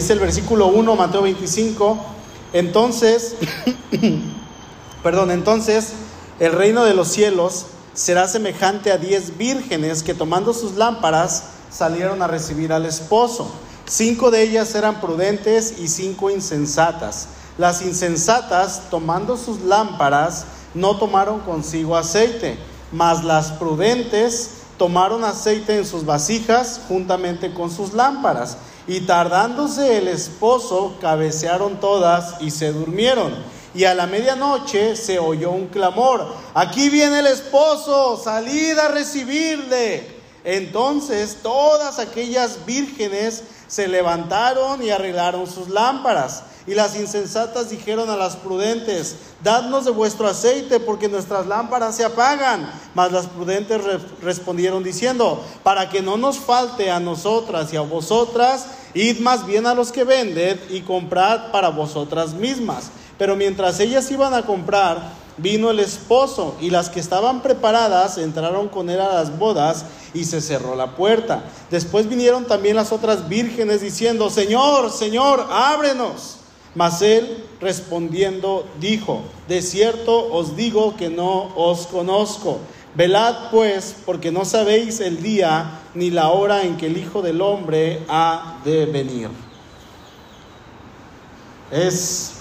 Dice el versículo 1, Mateo 25. Entonces, perdón, entonces el reino de los cielos será semejante a diez vírgenes que tomando sus lámparas salieron a recibir al esposo. Cinco de ellas eran prudentes y cinco insensatas. Las insensatas, tomando sus lámparas, no tomaron consigo aceite, mas las prudentes tomaron aceite en sus vasijas juntamente con sus lámparas. Y tardándose el esposo, cabecearon todas y se durmieron. Y a la medianoche se oyó un clamor, aquí viene el esposo, salid a recibirle. Entonces todas aquellas vírgenes se levantaron y arreglaron sus lámparas. Y las insensatas dijeron a las prudentes, dadnos de vuestro aceite porque nuestras lámparas se apagan. Mas las prudentes respondieron diciendo, para que no nos falte a nosotras y a vosotras, id más bien a los que venden y comprad para vosotras mismas. Pero mientras ellas iban a comprar, vino el esposo y las que estaban preparadas entraron con él a las bodas y se cerró la puerta. Después vinieron también las otras vírgenes diciendo, Señor, Señor, ábrenos. Mas él respondiendo dijo, de cierto os digo que no os conozco. Velad pues, porque no sabéis el día ni la hora en que el Hijo del Hombre ha de venir. Es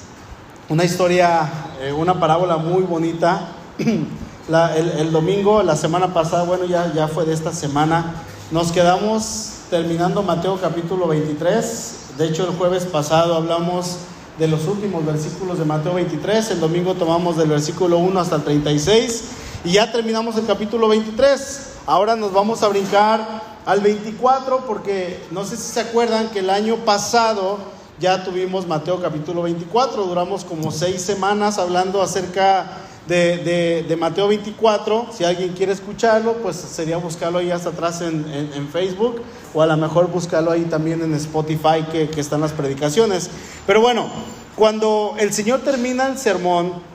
una historia, eh, una parábola muy bonita. el, domingo, la semana pasada, bueno, ya, ya fue de esta semana, nos quedamos terminando Mateo capítulo 23. De hecho, el jueves pasado hablamos de los últimos versículos de Mateo 23. El domingo tomamos del versículo 1 hasta el 36 y ya terminamos el capítulo 23. Ahora nos vamos a brincar al 24 porque no sé si se acuerdan que el año pasado ya tuvimos Mateo capítulo 24, duramos como seis semanas hablando acerca de, de, Mateo 24. Si alguien quiere escucharlo, pues sería buscarlo ahí hasta atrás en, en, Facebook o a lo mejor buscarlo ahí también en Spotify que, que están las predicaciones. Pero bueno, cuando el Señor termina el sermón,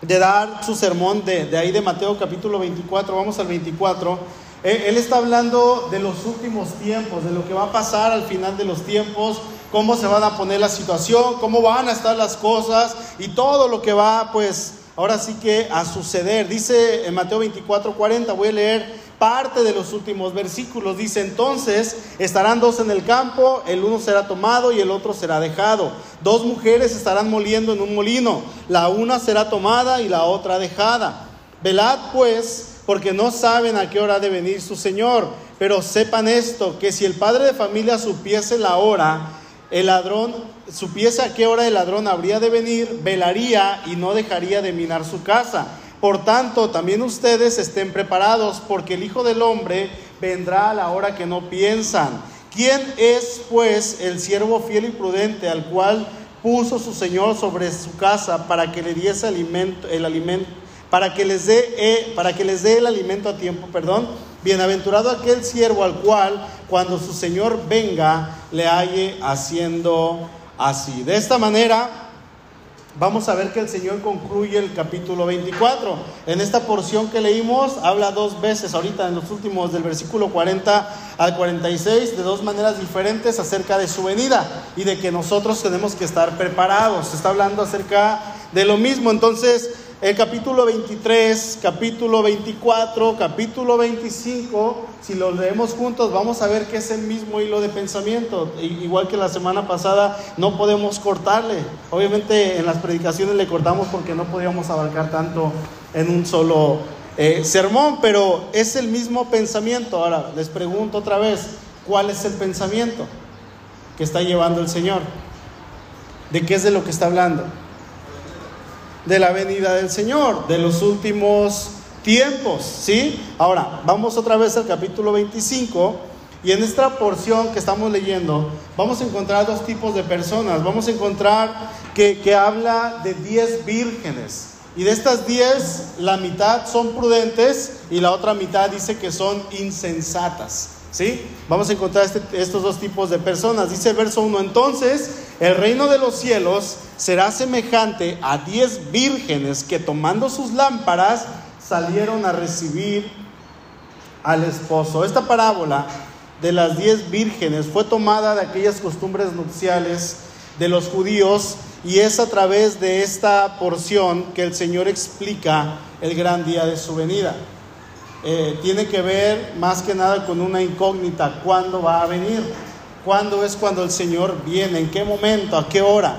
de dar su sermón de, de ahí de Mateo capítulo 24, vamos al 24 él está hablando de los últimos tiempos, de lo que va a pasar al final de los tiempos, cómo se van a poner la situación, cómo van a estar las cosas y todo lo que va, pues, ahora sí que a suceder. Dice en Mateo 24, 40, voy a leer parte de los últimos versículos. Dice, entonces estarán dos en el campo, el uno será tomado y el otro será dejado. Dos mujeres estarán moliendo en un molino, la una será tomada y la otra dejada. Velad pues porque no saben a qué hora de venir su Señor. Pero sepan esto, que si el padre de familia supiese la hora, el ladrón supiese a qué hora el ladrón habría de venir, velaría y no dejaría de minar su casa. Por tanto, también ustedes estén preparados, porque el Hijo del Hombre vendrá a la hora que no piensan. ¿Quién es, pues, el siervo fiel y prudente al cual puso su Señor sobre su casa para que le diese alimento, el alimento? para que les dé, eh, para que les dé el alimento a tiempo, perdón. Bienaventurado aquel siervo al cual cuando su Señor venga le halle haciendo así. De esta manera vamos a ver que el Señor concluye el capítulo 24. En esta porción que leímos habla dos veces, ahorita en los últimos del versículo 40 al 46, de dos maneras diferentes acerca de su venida y de que nosotros tenemos que estar preparados. Está hablando acerca de lo mismo. Entonces, el capítulo 23, capítulo 24, capítulo 25, si los leemos juntos, vamos a ver que es el mismo hilo de pensamiento. Igual que la semana pasada, no podemos cortarle. Obviamente en las predicaciones le cortamos porque no podíamos abarcar tanto en un solo eh, sermón, pero es el mismo pensamiento. Ahora, les pregunto otra vez, ¿cuál es el pensamiento que está llevando el Señor? ¿De qué es de lo que está hablando? De la venida del Señor, de los últimos tiempos, ¿sí? Ahora, vamos otra vez al capítulo 25 y en esta porción que estamos leyendo vamos a encontrar dos tipos de personas. Vamos a encontrar que, que habla de 10 vírgenes y de estas 10 la mitad son prudentes y la otra mitad dice que son insensatas. ¿Sí? Vamos a encontrar este, estos dos tipos de personas. Dice el verso 1, entonces el reino de los cielos será semejante a diez vírgenes que tomando sus lámparas salieron a recibir al esposo. Esta parábola de las diez vírgenes fue tomada de aquellas costumbres nupciales de los judíos y es a través de esta porción que el Señor explica el gran día de su venida. Eh, tiene que ver más que nada con una incógnita, ¿cuándo va a venir? ¿Cuándo es cuando el Señor viene? ¿En qué momento? ¿A qué hora?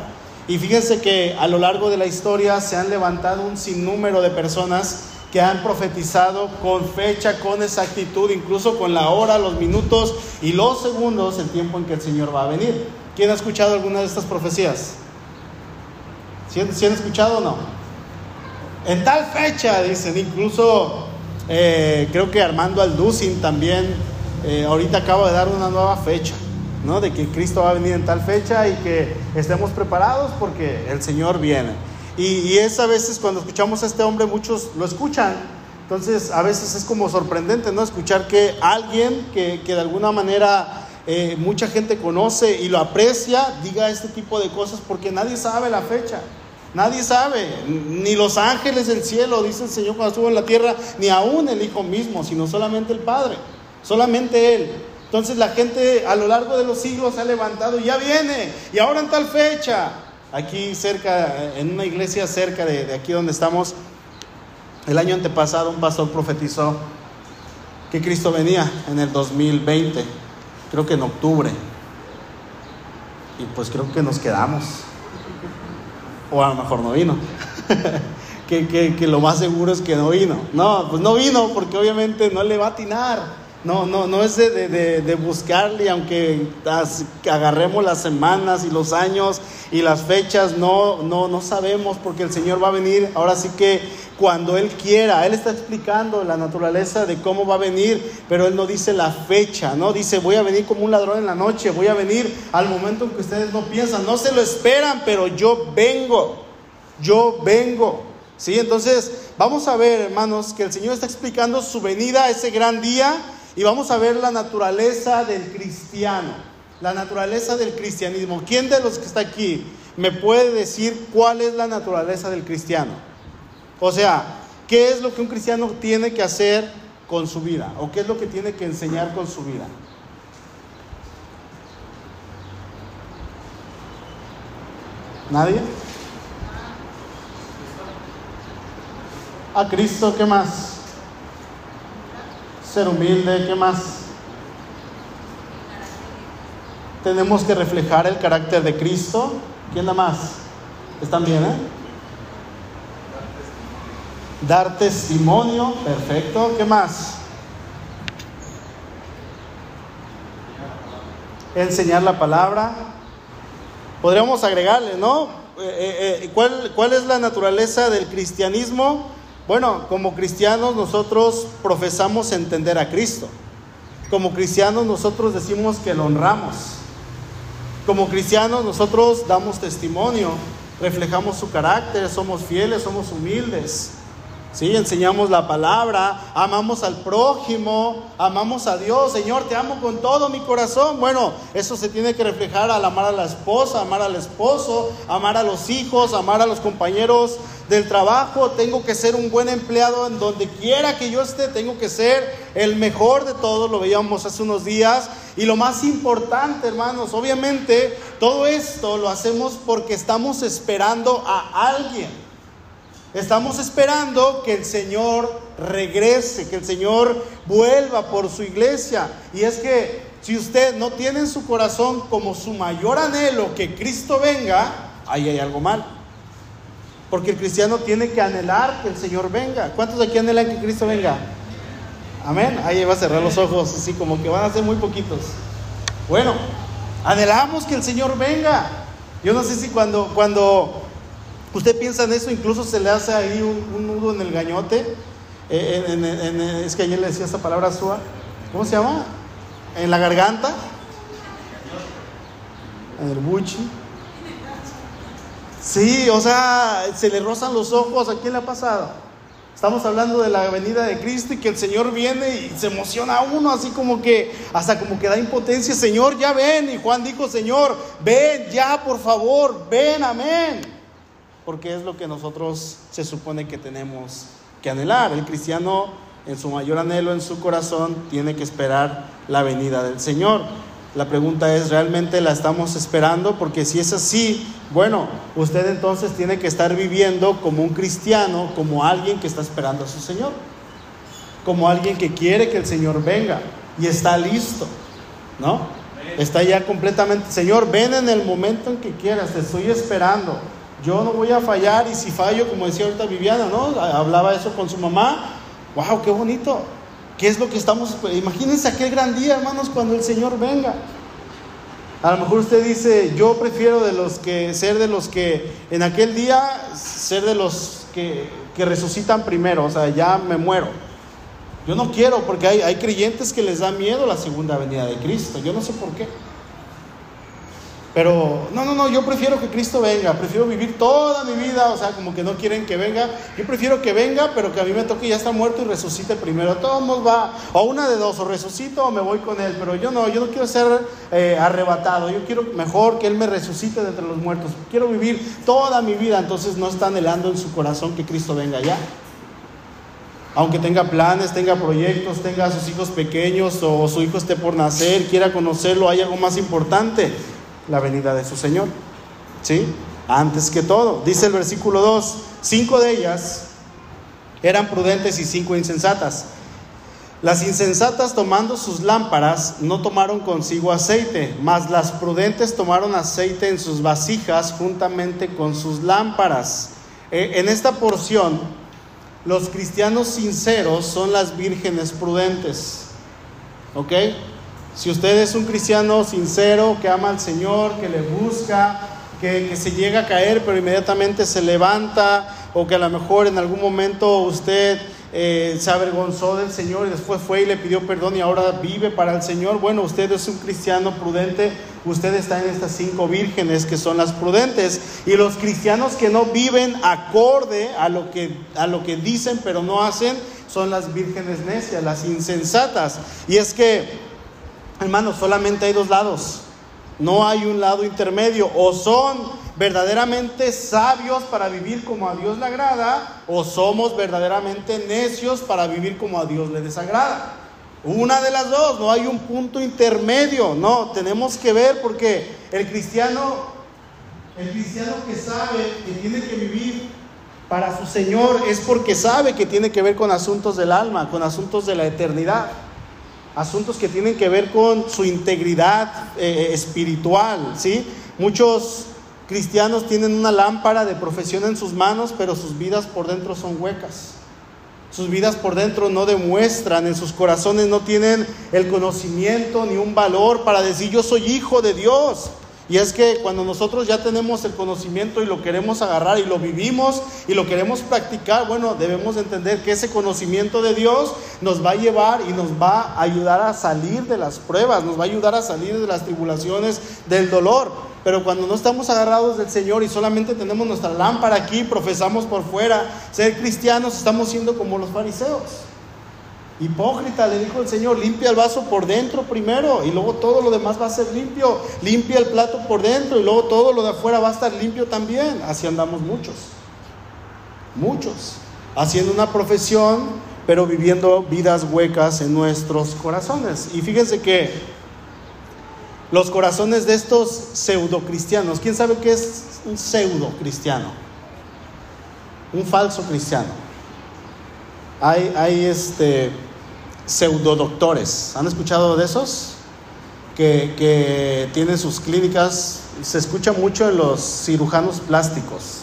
Y fíjense que a lo largo de la historia se han levantado un sinnúmero de personas que han profetizado con fecha, con exactitud, incluso con la hora, los minutos y los segundos, el tiempo en que el Señor va a venir. ¿Quién ha escuchado alguna de estas profecías? ¿Sí, han escuchado o no? En tal fecha, dicen, incluso eh, creo que Armando Alducin también eh, ahorita acaba de dar una nueva fecha, ¿no? De que Cristo va a venir en tal fecha y que estemos preparados porque el Señor viene. Y, es a veces cuando escuchamos a este hombre, muchos lo escuchan. Entonces, a veces es como sorprendente, ¿no? Escuchar que alguien que, que de alguna manera eh, mucha gente conoce y lo aprecia, diga este tipo de cosas porque nadie sabe la fecha. Nadie sabe, ni los ángeles del cielo, dice el Señor cuando estuvo en la tierra, ni aún el Hijo mismo, sino solamente el Padre, solamente Él. Entonces la gente a lo largo de los siglos ha levantado ya viene, y ahora en tal fecha, aquí cerca, en una iglesia cerca de, de aquí donde estamos, el año antepasado un pastor profetizó que Cristo venía en el 2020, creo que en octubre, y pues creo que nos quedamos o a lo mejor no vino. que, que, lo más seguro es que no vino. No, pues no vino porque obviamente no le va a atinar. No, no, no es de, de, de buscarle, aunque agarremos las semanas y los años y las fechas, no, no, no sabemos porque el Señor va a venir. Ahora sí que cuando Él quiera. Él está explicando la naturaleza de cómo va a venir, pero Él no dice la fecha, ¿no? Dice, voy a venir como un ladrón en la noche, voy a venir al momento en que ustedes no piensan, no se lo esperan, pero yo vengo, yo vengo. ¿Sí? Entonces, vamos a ver, hermanos, que el Señor está explicando su venida ese gran día y vamos a ver la naturaleza del cristiano, la naturaleza del cristianismo. ¿Quién de los que está aquí me puede decir cuál es la naturaleza del cristiano? O sea, ¿qué es lo que un cristiano tiene que hacer con su vida? ¿O qué es lo que tiene que enseñar con su vida? ¿Nadie? A Cristo, ¿qué más? Ser humilde, ¿qué más? Tenemos que reflejar el carácter de Cristo. ¿Quién da más? ¿Están bien, eh? Dar testimonio, perfecto. ¿Qué más? Enseñar la palabra. Podríamos agregarle, ¿no? Eh, eh, eh, ¿cuál, ¿Cuál es la naturaleza del cristianismo? Bueno, como cristianos nosotros profesamos entender a Cristo. Como cristianos nosotros decimos que lo honramos. Como cristianos nosotros damos testimonio, reflejamos su carácter, somos fieles, somos humildes. Sí, enseñamos la palabra, amamos al prójimo, amamos a Dios. Señor, te amo con todo mi corazón. Bueno, eso se tiene que reflejar al amar a la esposa, amar al esposo, amar a los hijos, amar a los compañeros del trabajo. Tengo que ser un buen empleado en donde quiera que yo esté. Tengo que ser el mejor de todos. Lo veíamos hace unos días. Y lo más importante, hermanos, obviamente todo esto lo hacemos porque estamos esperando a alguien. Estamos esperando que el Señor regrese, que el Señor vuelva por su iglesia. Y es que si usted no tiene en su corazón como su mayor anhelo que Cristo venga, ahí hay algo mal. Porque el cristiano tiene que anhelar que el Señor venga. ¿Cuántos aquí anhelan que Cristo venga? Amén. Ahí va a cerrar los ojos, así como que van a ser muy poquitos. Bueno, anhelamos que el Señor venga. Yo no sé si cuando, cuando Usted piensa en eso, incluso se le hace ahí un, nudo en el gañote. Eh, es que ayer le decía esta palabra sua. ¿Cómo se llama? En la garganta. En el buchi. Sí, o sea, se le rozan los ojos. ¿A quién le ha pasado? Estamos hablando de la venida de Cristo y que el Señor viene y se emociona a uno, así como que, hasta como que da impotencia. Señor, ya ven. Y Juan dijo, Señor, ven ya, por favor, ven, amén porque es lo que nosotros se supone que tenemos que anhelar. El cristiano en su mayor anhelo, en su corazón, tiene que esperar la venida del Señor. La pregunta es, ¿realmente la estamos esperando? Porque si es así, bueno, usted entonces tiene que estar viviendo como un cristiano, como alguien que está esperando a su Señor, como alguien que quiere que el Señor venga y está listo, ¿no? Está ya completamente, Señor, ven en el momento en que quieras, te estoy esperando. Yo no voy a fallar y si fallo, como decía ahorita Viviana, ¿no? Hablaba eso con su mamá. ¡Wow, qué bonito! ¿Qué es lo que estamos? Imagínense aquel gran día, hermanos, cuando el Señor venga. A lo mejor usted dice, yo prefiero de los que ser de los que en aquel día ser de los que, que resucitan primero, o sea, ya me muero. Yo no quiero porque hay, hay creyentes que les da miedo la segunda venida de Cristo. Yo no sé por qué. Pero no, no, no, yo prefiero que Cristo venga, prefiero vivir toda mi vida, o sea, como que no quieren que venga. Yo prefiero que venga, pero que a mí me toque ya está muerto y resucite primero. Todos va, o una de dos, o resucito o me voy con Él. Pero yo no, yo no quiero ser eh, arrebatado, yo quiero mejor que Él me resucite de entre los muertos. Quiero vivir toda mi vida, entonces no está anhelando en su corazón que Cristo venga ya aunque tenga planes, tenga proyectos, tenga a sus hijos pequeños o su hijo esté por nacer, quiera conocerlo, hay algo más importante, la venida de su Señor. ¿Sí? Antes que todo, dice el versículo 2, cinco de ellas eran prudentes y cinco insensatas. Las insensatas tomando sus lámparas no tomaron consigo aceite, mas las prudentes tomaron aceite en sus vasijas juntamente con sus lámparas. Eh, en esta porción los cristianos sinceros son las vírgenes prudentes. ¿Ok? Si usted es un cristiano sincero, que ama al Señor, que le busca, que, se llega a caer, pero inmediatamente se levanta, o que a lo mejor en algún momento usted eh, se avergonzó del Señor y después fue y le pidió perdón y ahora vive para el Señor. Bueno, usted es un cristiano prudente, usted está en estas cinco vírgenes que son las prudentes. Y los cristianos que no viven acorde a lo que, a lo que dicen pero no hacen, son las vírgenes necias, las insensatas. Y es que, hermanos, solamente hay dos lados. No hay un lado intermedio. O son verdaderamente sabios para vivir como a Dios le agrada o somos verdaderamente necios para vivir como a Dios le desagrada. Una de las dos, no hay un punto intermedio, no, tenemos que ver porque el cristiano, el cristiano que sabe que tiene que vivir para su Señor es porque sabe que tiene que ver con asuntos del alma, con asuntos de la eternidad, asuntos que tienen que ver con su integridad eh, espiritual, ¿sí? Muchos cristianos tienen una lámpara de profesión en sus manos, pero sus vidas por dentro son huecas. Sus vidas por dentro no demuestran, en sus corazones no tienen el conocimiento ni un valor para decir yo soy hijo de Dios. Y es que cuando nosotros ya tenemos el conocimiento y lo queremos agarrar y lo vivimos y lo queremos practicar, bueno, debemos entender que ese conocimiento de Dios nos va a llevar y nos va a ayudar a salir de las pruebas, nos va a ayudar a salir de las tribulaciones, del dolor. Pero cuando no estamos agarrados del Señor y solamente tenemos nuestra lámpara aquí, profesamos por fuera ser cristianos, estamos siendo como los fariseos. Hipócrita, le dijo el Señor, limpia el vaso por dentro primero y luego todo lo demás va a ser limpio. Limpia el plato por dentro y luego todo lo de afuera va a estar limpio también. Así andamos muchos. Muchos. Haciendo una profesión, pero viviendo vidas huecas en nuestros corazones. Y fíjense que los corazones de estos pseudo cristianos, ¿quién sabe qué es un pseudo cristiano? Un falso cristiano hay, hay este, pseudodoctores. ¿Han escuchado de esos? Que, que tienen sus clínicas, se escucha mucho en los cirujanos plásticos,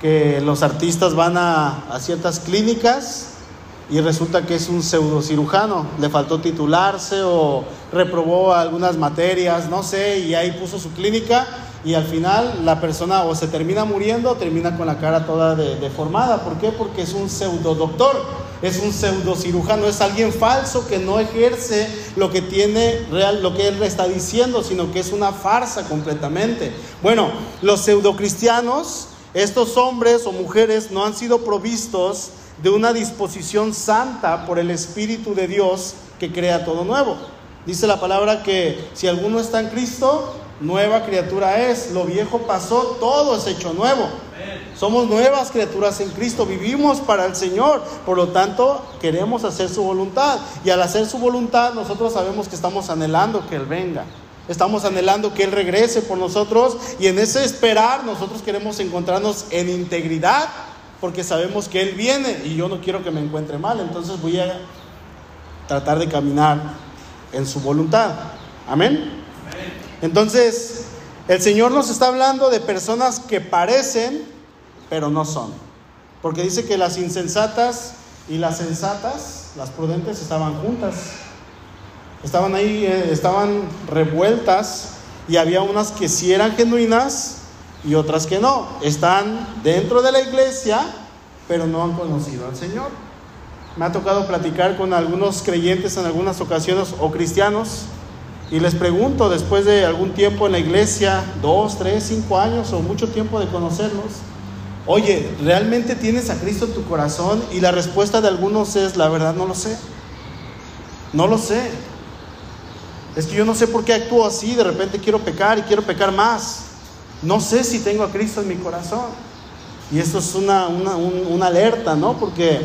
que los artistas van a, a ciertas clínicas y resulta que es un pseudo cirujano, le faltó titularse o reprobó algunas materias, no sé, y ahí puso su clínica y al final la persona o se termina muriendo o termina con la cara toda deformada. ¿Por qué? Porque es un pseudo doctor, es un pseudo cirujano, es alguien falso que no ejerce lo que tiene real, lo que él está diciendo, sino que es una farsa completamente. Bueno, los pseudo cristianos, estos hombres o mujeres no han sido provistos de una disposición santa por el Espíritu de Dios que crea todo nuevo. Dice la palabra que si alguno está en Cristo, nueva criatura es, lo viejo pasó, todo es hecho nuevo. Somos nuevas criaturas en Cristo, vivimos para el Señor, por lo tanto queremos hacer su voluntad. Y al hacer su voluntad nosotros sabemos que estamos anhelando que Él venga. Estamos anhelando que Él regrese por nosotros y en ese esperar nosotros queremos encontrarnos en integridad porque sabemos que Él viene y yo no quiero que me encuentre mal, entonces voy a tratar de caminar en su voluntad. Amén. Entonces, el Señor nos está hablando de personas que parecen, pero no son. Porque dice que las insensatas y las sensatas, las prudentes, estaban juntas. Estaban ahí, eh, estaban revueltas y había unas que sí eran genuinas y otras que no. Están dentro de la iglesia, pero no han conocido al Señor. Me ha tocado platicar con algunos creyentes en algunas ocasiones o cristianos y les pregunto después de algún tiempo en la iglesia, dos, tres, cinco años o mucho tiempo de conocerlos, oye, ¿realmente tienes a Cristo en tu corazón? Y la respuesta de algunos es, la verdad no lo sé. No lo sé. Es que yo no sé por qué actúo así, de repente quiero pecar y quiero pecar más. No sé si tengo a Cristo en mi corazón. Y esto es una, una, alerta, ¿no? Porque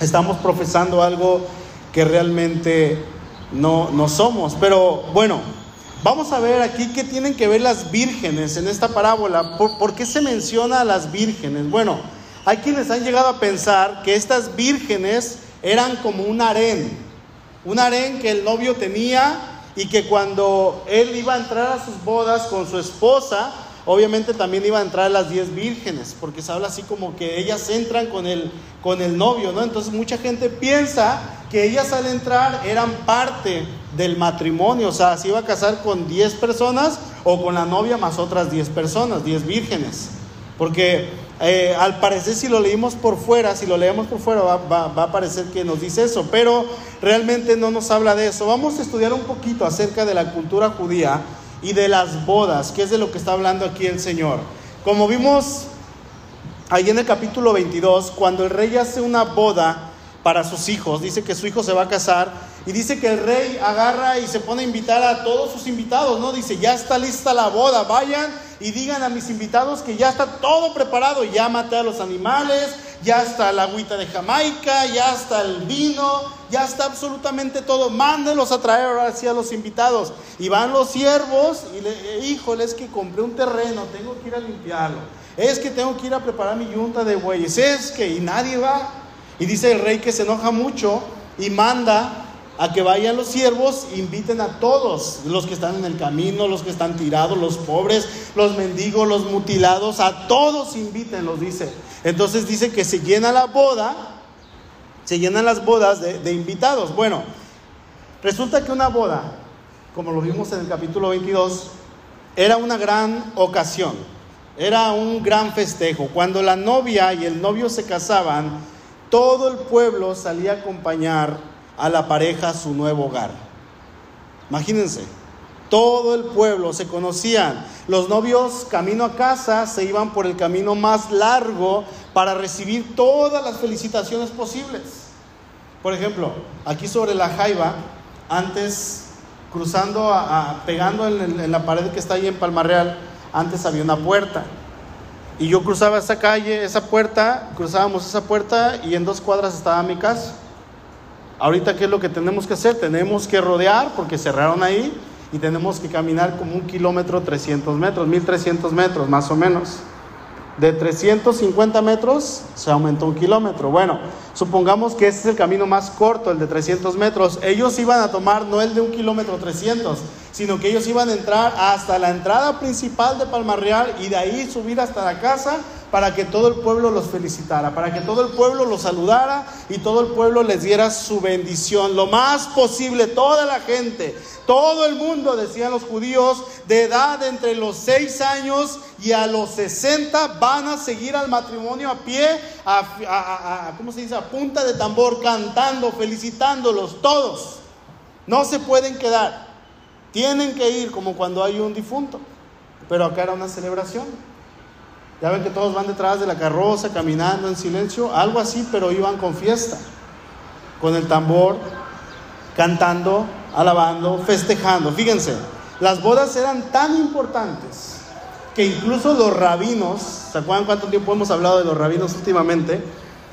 estamos profesando algo que realmente no, no somos. Pero bueno, vamos a ver aquí qué tienen que ver las vírgenes en esta parábola. ¿Por, ¿Por, qué se menciona a las vírgenes? Bueno, hay quienes han llegado a pensar que estas vírgenes eran como un harén. Un harén que el novio tenía y que cuando él iba a entrar a sus bodas con su esposa, obviamente también iba a entrar las diez vírgenes, porque se habla así como que ellas entran con el, con el novio, ¿no? Entonces mucha gente piensa que ellas al entrar eran parte del matrimonio, o sea, se iba a casar con diez personas o con la novia más otras diez personas, diez vírgenes, porque eh, al parecer si lo leímos por fuera, si lo leemos por fuera va, a parecer que nos dice eso, pero realmente no nos habla de eso. Vamos a estudiar un poquito acerca de la cultura judía y de las bodas, que es de lo que está hablando aquí el Señor. Como vimos ahí en el capítulo 22, cuando el rey hace una boda para sus hijos, dice que su hijo se va a casar y dice que el rey agarra y se pone a invitar a todos sus invitados, ¿no? Dice, ya está lista la boda, vayan y digan a mis invitados que ya está todo preparado, ya maté a los animales, ya está la agüita de Jamaica, ya está el vino, ya está absolutamente todo. Mándenlos a traer ahora sí a los invitados. Y van los siervos y le, híjole, es que compré un terreno, tengo que ir a limpiarlo. Es que tengo que ir a preparar mi yunta de bueyes. Es que, y nadie va. Y dice el rey que se enoja mucho y manda a que vayan los siervos, inviten a todos, los que están en el camino, los que están tirados, los pobres, los mendigos, los mutilados, a todos invítenlos, dice. Entonces dice que se llena la boda, se llenan las bodas de, de invitados. Bueno, resulta que una boda, como lo vimos en el capítulo 22, era una gran ocasión, era un gran festejo. Cuando la novia y el novio se casaban, todo el pueblo salía a acompañar a la pareja su nuevo hogar. Imagínense, todo el pueblo se conocían. Los novios camino a casa se iban por el camino más largo para recibir todas las felicitaciones posibles. Por ejemplo, aquí sobre la Jaiba, antes cruzando, a, pegando en, en, la pared que está ahí en Palmarreal, antes había una puerta. Y yo cruzaba esa calle, esa puerta, cruzábamos esa puerta y en dos cuadras estaba mi casa. Ahorita, ¿qué es lo que tenemos que hacer? Tenemos que rodear porque cerraron ahí y tenemos que caminar como un kilómetro 300 metros, 1300 metros más o menos. De 350 metros se aumentó un kilómetro. Bueno, supongamos que este es el camino más corto, el de 300 metros. Ellos iban a tomar no el de un kilómetro 300, sino que ellos iban a entrar hasta la entrada principal de Palmarreal y de ahí subir hasta la casa para que todo el pueblo los felicitara, para que todo el pueblo los saludara y todo el pueblo les diera su bendición. Lo más posible, toda la gente, todo el mundo, decían los judíos, de edad entre los 6 años y a los 60 van a seguir al matrimonio a pie, a, ¿cómo se dice? A punta de tambor, cantando, felicitándolos, todos. No se pueden quedar. Tienen que ir como cuando hay un difunto. Pero acá era una celebración. Ya ven que todos van detrás de la carroza, caminando en silencio, algo así, pero iban con fiesta, con el tambor, cantando, alabando, festejando. Fíjense, las bodas eran tan importantes que incluso los rabinos, ¿se acuerdan cuánto tiempo hemos hablado de los rabinos últimamente?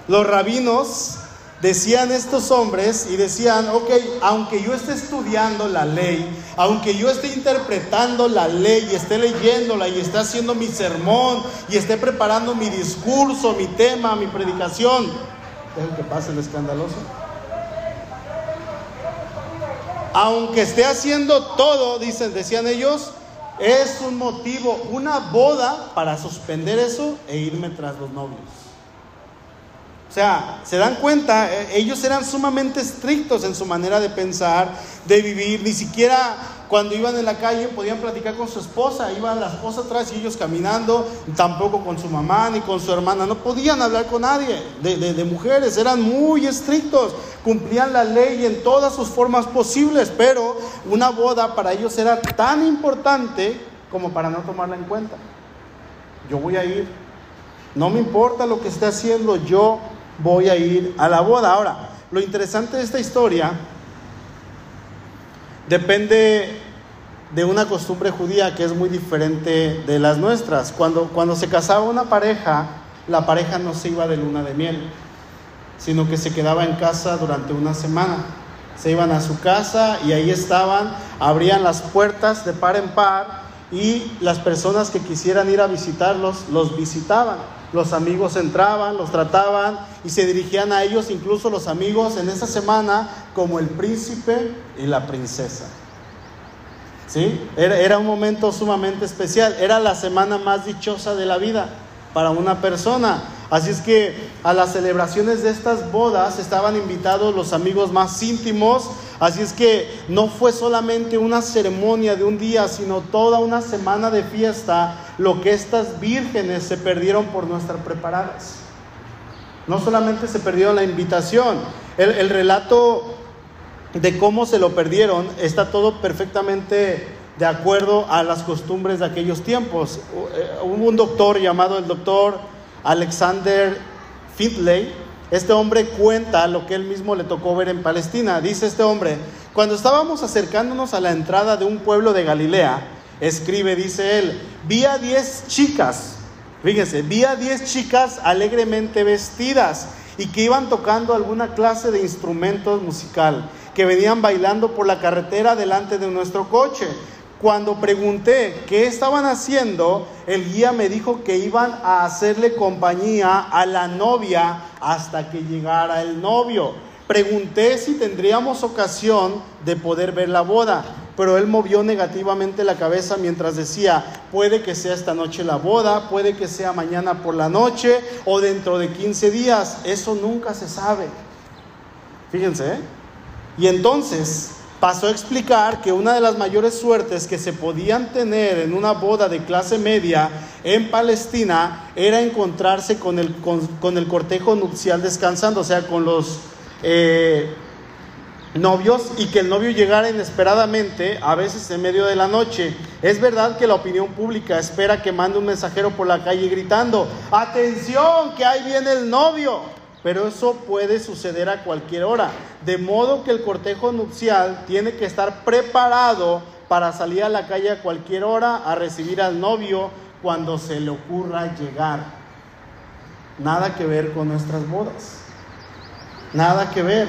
Los rabinos decían estos hombres y decían, ok, aunque yo esté estudiando la ley, aunque yo esté interpretando la ley y esté leyéndola y esté haciendo mi sermón y esté preparando mi discurso, mi tema, mi predicación, dejen que pase el escandaloso. Aunque esté haciendo todo, dicen, decían ellos, es un motivo, una boda para suspender eso e irme tras los novios. O sea, se dan cuenta, e, ellos eran sumamente estrictos en su manera de pensar, de vivir, ni siquiera cuando iban en la calle podían platicar con su esposa, iban la esposa atrás y ellos caminando, tampoco con su mamá ni con su hermana, no podían hablar con nadie de, de mujeres, eran muy estrictos, cumplían la ley en todas sus formas posibles, pero una boda para ellos era tan importante como para no tomarla en cuenta. Yo voy a ir, no me importa lo que esté haciendo, yo voy a ir a la boda. Ahora, lo interesante de esta historia depende de una costumbre judía que es muy diferente de las nuestras. Cuando, cuando se casaba una pareja, la pareja no se iba de luna de miel, sino que se quedaba en casa durante una semana. Se iban a su casa y ahí estaban, abrían las puertas de par en par y las personas que quisieran ir a visitarlos los visitaban. Los amigos entraban, los trataban y se dirigían a ellos, incluso los amigos en esa semana, como el príncipe y la princesa. ¿Sí? Era, era un momento sumamente especial, era la semana más dichosa de la vida para una persona. Así es que a las celebraciones de estas bodas estaban invitados los amigos más íntimos. Así es que no fue solamente una ceremonia de un día, sino toda una semana de fiesta lo que estas vírgenes se perdieron por no estar preparadas. No solamente se perdieron la invitación, el, relato de cómo se lo perdieron está todo perfectamente de acuerdo a las costumbres de aquellos tiempos. Eh, hubo un doctor llamado el doctor Alexander Findlay. Este hombre cuenta lo que él mismo le tocó ver en Palestina. Dice este hombre, cuando estábamos acercándonos a la entrada de un pueblo de Galilea, escribe, dice él, vi a diez chicas, fíjense, vi a diez chicas alegremente vestidas y que iban tocando alguna clase de instrumentos musical, que venían bailando por la carretera delante de nuestro coche. Cuando pregunté qué estaban haciendo, el guía me dijo que iban a hacerle compañía a la novia hasta que llegara el novio. Pregunté si tendríamos ocasión de poder ver la boda, pero él movió negativamente la cabeza mientras decía, puede que sea esta noche la boda, puede que sea mañana por la noche o dentro de 15 días, eso nunca se sabe. Fíjense, ¿eh? Y entonces pasó a explicar que una de las mayores suertes que se podían tener en una boda de clase media en Palestina era encontrarse con el, con, el cortejo nupcial descansando, o sea, con los eh, novios y que el novio llegara inesperadamente, a veces en medio de la noche. Es verdad que la opinión pública espera que mande un mensajero por la calle gritando, atención, que ahí viene el novio pero eso puede suceder a cualquier hora. De modo que el cortejo nupcial tiene que estar preparado para salir a la calle a cualquier hora a recibir al novio cuando se le ocurra llegar. Nada que ver con nuestras bodas. Nada que ver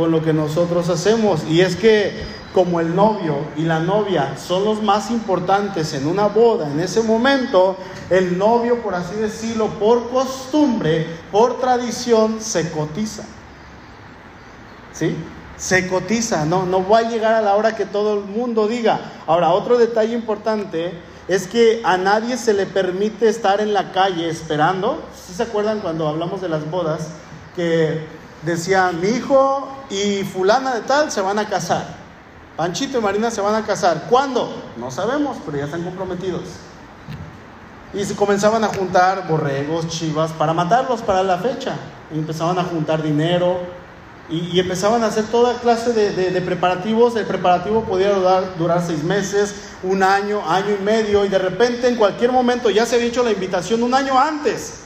con lo que nosotros hacemos. Y es que como el novio y la novia son los más importantes en una boda, en ese momento, el novio, por así decirlo, por costumbre, por tradición, se cotiza. ¿Sí? Se cotiza, no, no va a llegar a la hora que todo el mundo diga. Ahora, otro detalle importante es que a nadie se le permite estar en la calle esperando. ¿Sí se acuerdan cuando hablamos de las bodas? Que decía, mi hijo y fulana de tal se van a casar. Panchito y Marina se van a casar. ¿Cuándo? No sabemos, pero ya están comprometidos. Y se comenzaban a juntar borregos, chivas, para matarlos para la fecha. Y empezaban a juntar dinero y, empezaban a hacer toda clase de, preparativos. El preparativo podía durar, durar seis meses, un año, año y medio. Y de repente, en cualquier momento, ya se había hecho la invitación un año antes.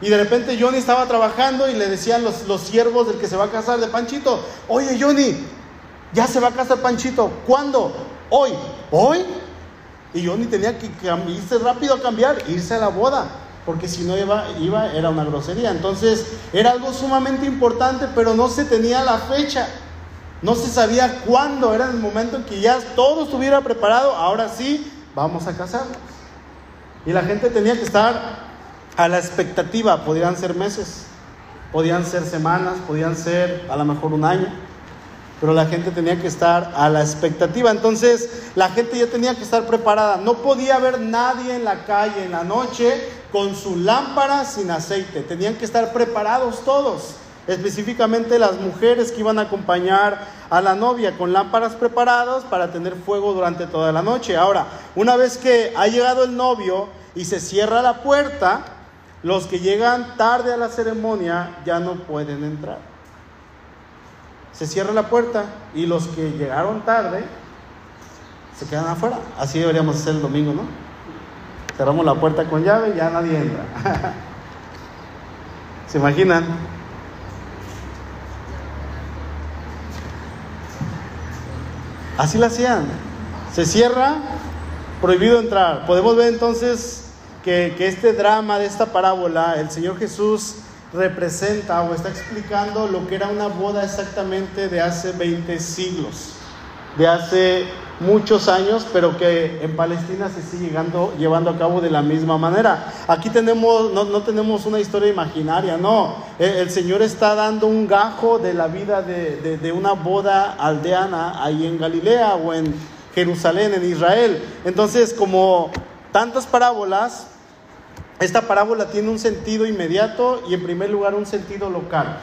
Y de repente Johnny estaba trabajando y le decían los, los siervos del que se va a casar de Panchito, oye Johnny, ya se va a casar Panchito. ¿Cuándo? Hoy. ¿Hoy? Y ni tenía que irse rápido a cambiar, irse a la boda, porque si no iba, iba era una grosería. Entonces era algo sumamente importante, pero no se tenía la fecha. No se sabía cuándo, era el momento en que ya todo estuviera preparado, ahora sí, vamos a casarnos. Y la gente tenía que estar a la expectativa, podrían ser meses, podían ser semanas, podían ser a lo mejor un año, pero la gente tenía que estar a la expectativa. Entonces la gente ya tenía que estar preparada. No podía haber nadie en la calle en la noche con su lámpara sin aceite. Tenían que estar preparados todos específicamente las mujeres que iban a acompañar a la novia con lámparas preparadas para tener fuego durante toda la noche. Ahora, una vez que ha llegado el novio y se cierra la puerta, los que llegan tarde a la ceremonia ya no pueden entrar. Se cierra la puerta y los que llegaron tarde se quedan afuera. Así deberíamos hacer el domingo, ¿no? Cerramos la puerta con llave y ya nadie entra. ¿Se imaginan? Así lo hacían. Se cierra, prohibido entrar. Podemos ver entonces que, este drama de esta parábola, el Señor Jesús representa o está explicando lo que era una boda exactamente de hace 20 siglos, de hace muchos años, pero que en Palestina se sigue llegando, llevando a cabo de la misma manera. Aquí tenemos, no, no tenemos una historia imaginaria, no. El, Señor está dando un gajo de la vida de, de, de, una boda aldeana ahí en Galilea o en Jerusalén, en Israel. Entonces, como tantas parábolas, esta parábola tiene un sentido inmediato y en primer lugar un sentido local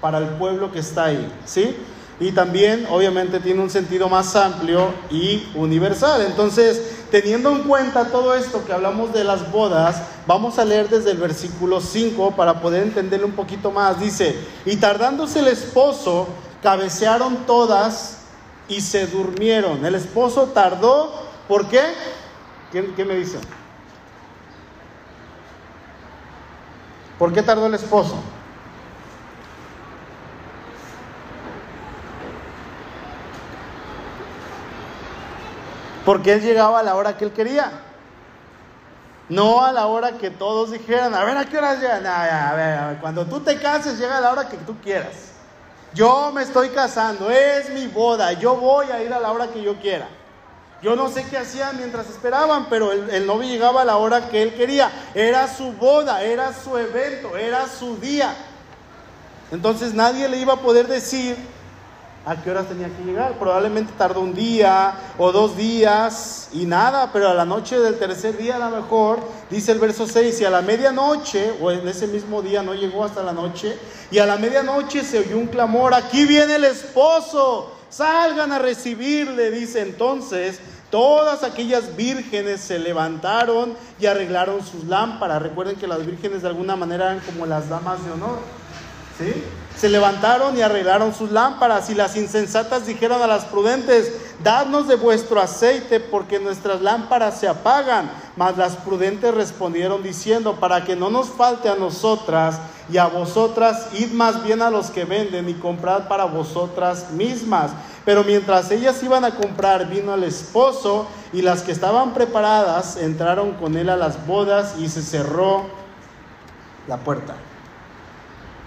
para el pueblo que está ahí, ¿sí? y también obviamente tiene un sentido más amplio y universal. Entonces, teniendo en cuenta todo esto que hablamos de las bodas, vamos a leer desde el versículo 5 para poder entenderlo un poquito más. Dice, y tardándose el esposo, cabecearon todas y se durmieron. El esposo tardó, ¿por qué? ¿Qué, qué me dice? ¿Por qué tardó el esposo? Porque él llegaba a la hora que él quería. No a la hora que todos dijeran, a ver, ¿a qué hora llegan? a ver, cuando tú te cases, llega a la hora que tú quieras. Yo me estoy casando, es mi boda, yo voy a ir a la hora que yo quiera. Yo no sé qué hacían mientras esperaban, pero el, novio llegaba a la hora que él quería. Era su boda, era su evento, era su día. Entonces nadie le iba a poder decir a qué horas tenía que llegar. Probablemente tardó un día o dos días y nada, pero a la noche del tercer día a lo mejor, dice el verso 6, y a la medianoche, o en ese mismo día no llegó hasta la noche, y a la medianoche se oyó un clamor, aquí viene el esposo, salgan a recibirle, dice entonces. Todas aquellas vírgenes se levantaron y arreglaron sus lámparas. Recuerden que las vírgenes de alguna manera eran como las damas de honor. Se levantaron y arreglaron sus lámparas y las insensatas dijeron a las prudentes, dadnos de vuestro aceite porque nuestras lámparas se apagan. Mas las prudentes respondieron diciendo, para que no nos falte a nosotras y a vosotras, id más bien a los que venden y comprad para vosotras mismas. Pero mientras ellas iban a comprar, vino el esposo y las que estaban preparadas entraron con él a las bodas y se cerró la puerta.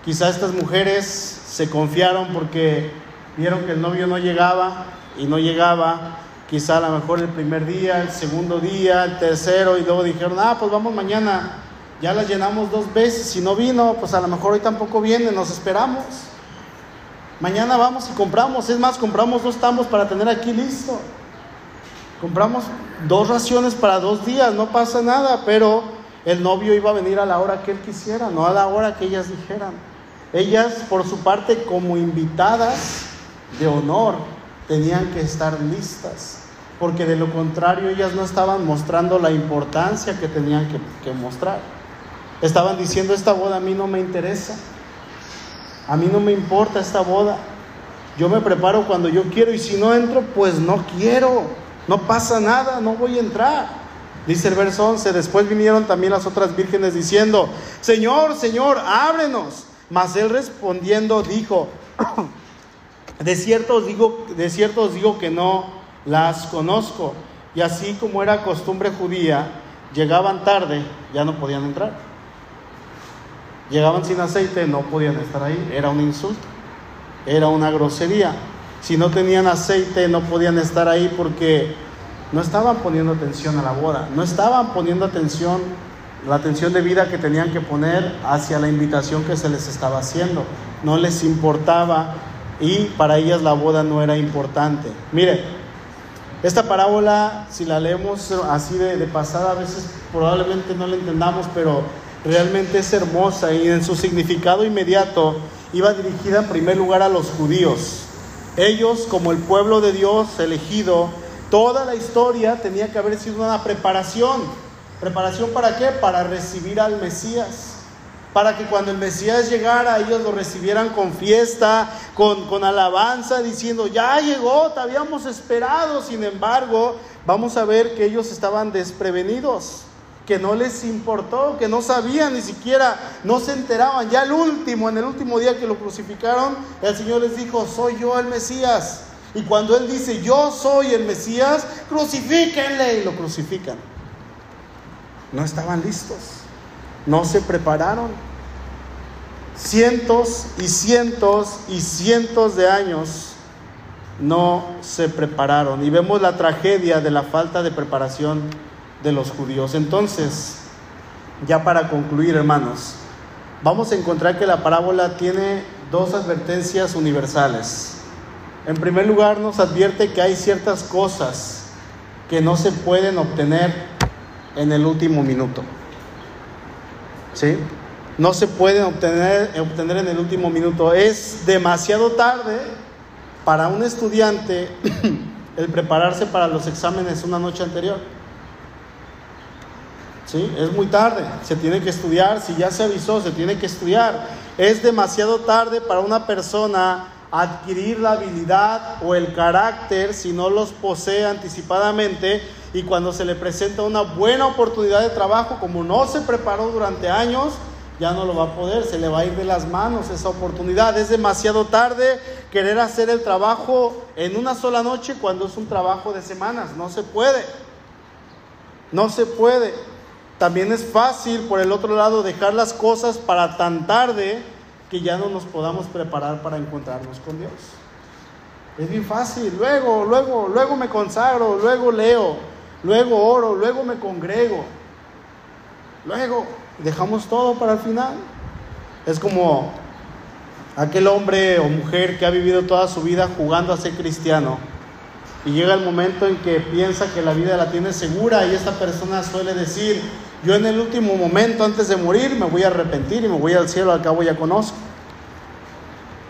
Quizá estas mujeres se confiaron porque vieron que el novio no llegaba y no llegaba. Quizá a lo mejor el primer día, el segundo día, el tercero y luego dijeron, ah, pues vamos mañana. Ya las llenamos dos veces. Si no vino, pues a lo mejor hoy tampoco viene, nos esperamos. Mañana vamos y compramos. Es más, compramos dos tambos para tener aquí listo. Compramos dos raciones para dos días, no pasa nada, pero el novio iba a venir a la hora que él quisiera, no a la hora que ellas dijeran. Ellas, por su parte, como invitadas de honor, tenían que estar listas, porque de lo contrario ellas no estaban mostrando la importancia que tenían que, mostrar. Estaban diciendo, esta boda a mí no me interesa, a mí no me importa esta boda, yo me preparo cuando yo quiero y si no entro, pues no quiero, no pasa nada, no voy a entrar. Dice el verso 11, después vinieron también las otras vírgenes diciendo, Señor, Señor, ábrenos. Mas él respondiendo dijo, de cierto digo, de cierto os digo que no las conozco. Y así como era costumbre judía, llegaban tarde, ya no podían entrar. Llegaban sin aceite, no podían estar ahí. Era un insulto, era una grosería. Si no tenían aceite, no podían estar ahí porque no estaban poniendo atención a la boda, no estaban poniendo atención, la atención de vida que tenían que poner hacia la invitación que se les estaba haciendo. No les importaba y para ellas la boda no era importante. Mire, esta parábola, si la leemos así de, de, pasada, a veces probablemente no la entendamos, pero realmente es hermosa y en su significado inmediato iba dirigida en primer lugar a los judíos. Ellos, como el pueblo de Dios elegido, toda la historia tenía que haber sido una preparación. ¿Preparación para qué? Para recibir al Mesías para que cuando el Mesías llegara ellos lo recibieran con fiesta, con, con, alabanza, diciendo, ya llegó, te habíamos esperado. Sin embargo, vamos a ver que ellos estaban desprevenidos, que no les importó, que no sabían ni siquiera, no se enteraban. Ya el último, en el último día que lo crucificaron, el Señor les dijo, soy yo el Mesías. Y cuando Él dice, yo soy el Mesías, crucifíquenle y lo crucifican. No estaban listos no se prepararon. Cientos y cientos y cientos de años no se prepararon. Y vemos la tragedia de la falta de preparación de los judíos. Entonces, ya para concluir, hermanos, vamos a encontrar que la parábola tiene dos advertencias universales. En primer lugar, nos advierte que hay ciertas cosas que no se pueden obtener en el último minuto. ¿sí? No se pueden obtener, obtener en el último minuto. Es demasiado tarde para un estudiante el prepararse para los exámenes una noche anterior. ¿Sí? Es muy tarde, se tiene que estudiar, si ya se avisó, se tiene que estudiar. Es demasiado tarde para una persona adquirir la habilidad o el carácter si no los posee anticipadamente y cuando se le presenta una buena oportunidad de trabajo, como no se preparó durante años, ya no lo va a poder, se le va a ir de las manos esa oportunidad. Es demasiado tarde querer hacer el trabajo en una sola noche cuando es un trabajo de semanas, no se puede. No se puede. También es fácil, por el otro lado, dejar las cosas para tan tarde que ya no nos podamos preparar para encontrarnos con Dios. Es bien fácil, luego, luego, luego me consagro, luego leo, luego oro, luego me congrego, luego dejamos todo para el final. Es como aquel hombre o mujer que ha vivido toda su vida jugando a ser cristiano y llega el momento en que piensa que la vida la tiene segura y esta persona suele decir, yo en el último momento antes de morir me voy a arrepentir y me voy al cielo, al cabo ya conozco.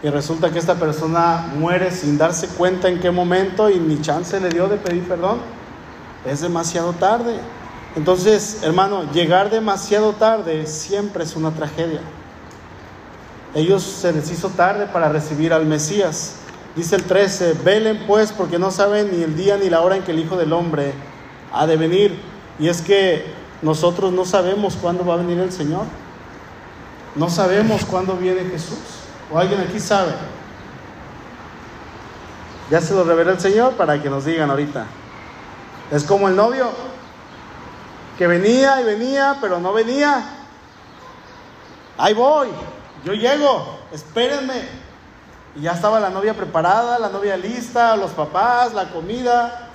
Y resulta que esta persona muere sin darse cuenta en qué momento y ni chance le dio de pedir perdón es demasiado tarde. Entonces, hermano, llegar demasiado tarde siempre es una tragedia. Ellos se les hizo tarde para recibir al Mesías. Dice el 13, velen pues porque no saben ni el día ni la hora en que el Hijo del Hombre ha de venir. Y es que nosotros no sabemos cuándo va a venir el Señor. No sabemos cuándo viene Jesús. ¿O alguien aquí sabe? Ya se lo reveló el Señor para que nos digan ahorita. Es como el novio que venía y venía, pero no venía. Ahí voy, yo llego, espérenme. Y ya estaba la novia preparada, la novia lista, los papás, la comida.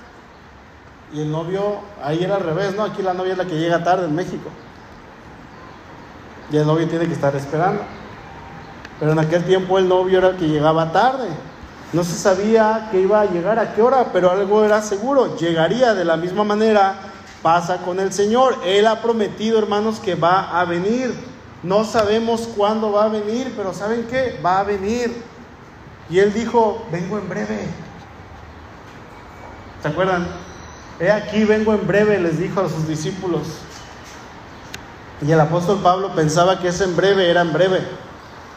Y el novio, ahí era al revés, ¿no? Aquí la novia es la que llega tarde en México. Y el novio tiene que estar esperando. Pero en aquel tiempo el novio era el que llegaba tarde. No se sabía que iba a llegar a qué hora, pero algo era seguro, llegaría de la misma manera. Pasa con el Señor. Él ha prometido, hermanos, que va a venir. No sabemos cuándo va a venir, pero ¿saben qué? Va a venir. Y él dijo, vengo en breve. ¿Se acuerdan? He aquí, vengo en breve, les dijo a sus discípulos. Y el apóstol Pablo pensaba que ese en breve era en breve.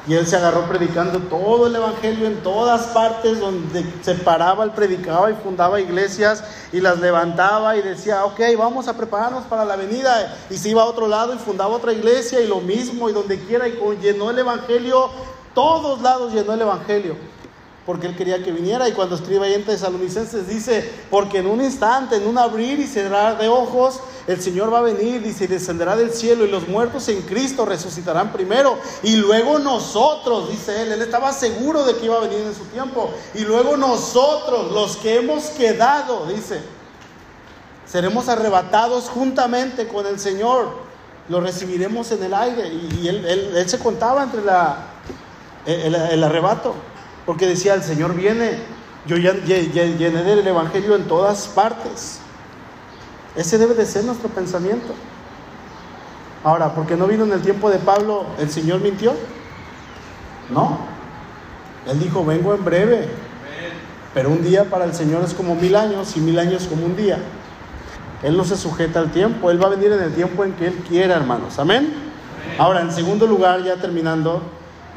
Y él se agarró predicando todo el Evangelio en todas partes donde se paraba, él predicaba y fundaba iglesias y las levantaba y decía, ok, vamos a prepararnos para la venida. Y se iba a otro lado y fundaba otra iglesia y lo mismo y donde quiera y llenó el Evangelio, todos lados llenó el Evangelio. Porque él quería que viniera. Y cuando escribe ahí en Tesalonicenses dice, porque en un instante, en un abrir y cerrar de ojos, el Señor va a venir, dice, y descenderá del cielo y los muertos en Cristo resucitarán primero. Y luego nosotros, dice él, él estaba seguro de que iba a venir en su tiempo. Y luego nosotros, los que hemos quedado, dice, seremos arrebatados juntamente con el Señor. Lo recibiremos en el aire. Y, él, se contaba entre la, el arrebato. Porque decía, el Señor viene, yo ya llené del Evangelio en todas partes. Ese debe de ser nuestro pensamiento. Ahora, porque no vino en el tiempo de Pablo, ¿el Señor mintió? No. Él dijo, vengo en breve. Pero un día para el Señor es como mil años y mil años como un día. Él no se sujeta al tiempo, Él va a venir en el tiempo en que Él quiera, hermanos. Amén. Ahora, en segundo lugar, ya terminando,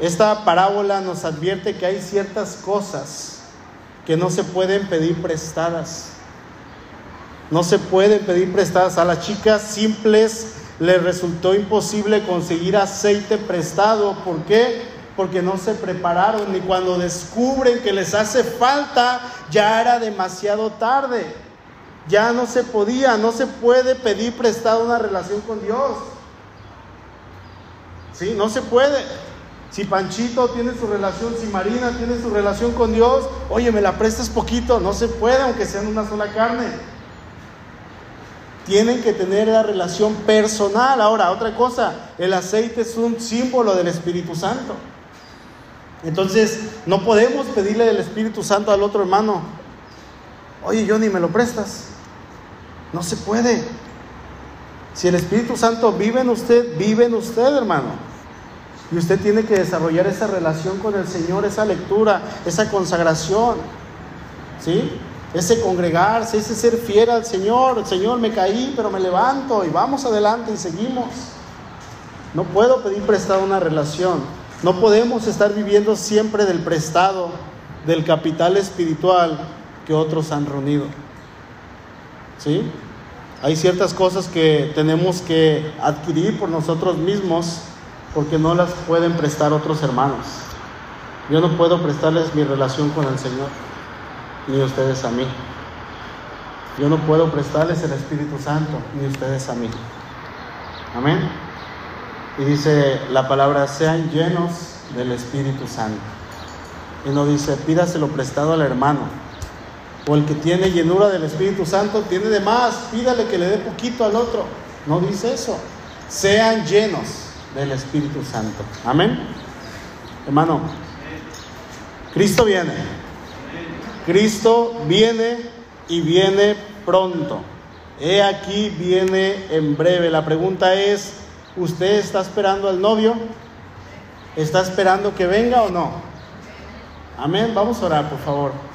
esta parábola nos advierte que hay ciertas cosas que no se pueden pedir prestadas. No se pueden pedir prestadas. A las chicas simples les resultó imposible conseguir aceite prestado. ¿Por qué? Porque no se prepararon y cuando descubren que les hace falta, ya era demasiado tarde. Ya no se podía, no se puede pedir prestado una relación con Dios. Sí, no se puede. Si Panchito tiene su relación, si Marina tiene su relación con Dios, oye, me la prestas poquito, no se puede aunque sean una sola carne. Tienen que tener la relación personal. Ahora, otra cosa, el aceite es un símbolo del Espíritu Santo. Entonces, no podemos pedirle del Espíritu Santo al otro hermano, oye, Johnny, ¿me lo prestas? No se puede. Si el Espíritu Santo vive en usted, vive en usted, hermano. Y usted tiene que desarrollar esa relación con el Señor, esa lectura, esa consagración, ¿sí? Ese congregarse, ese ser fiel al Señor. Señor, me caí, pero me levanto y vamos adelante y seguimos. No puedo pedir prestado una relación. No podemos estar viviendo siempre del prestado, del capital espiritual que otros han reunido. ¿Sí? Hay ciertas cosas que tenemos que adquirir por nosotros mismos porque no las pueden prestar otros hermanos. Yo no puedo prestarles mi relación con el Señor, ni ustedes a mí. Yo no puedo prestarles el Espíritu Santo, ni ustedes a mí. Amén. Y dice la palabra, sean llenos del Espíritu Santo. Y no dice, pídaselo prestado al hermano. O el que tiene llenura del Espíritu Santo tiene de más, pídale que le dé poquito al otro. No dice eso. Sean llenos del Espíritu Santo. Amén. Hermano, Cristo viene. Cristo viene y viene pronto. He aquí viene en breve. La pregunta es, ¿usted está esperando al novio? ¿Está esperando que venga o no? Amén. Vamos a orar, por favor.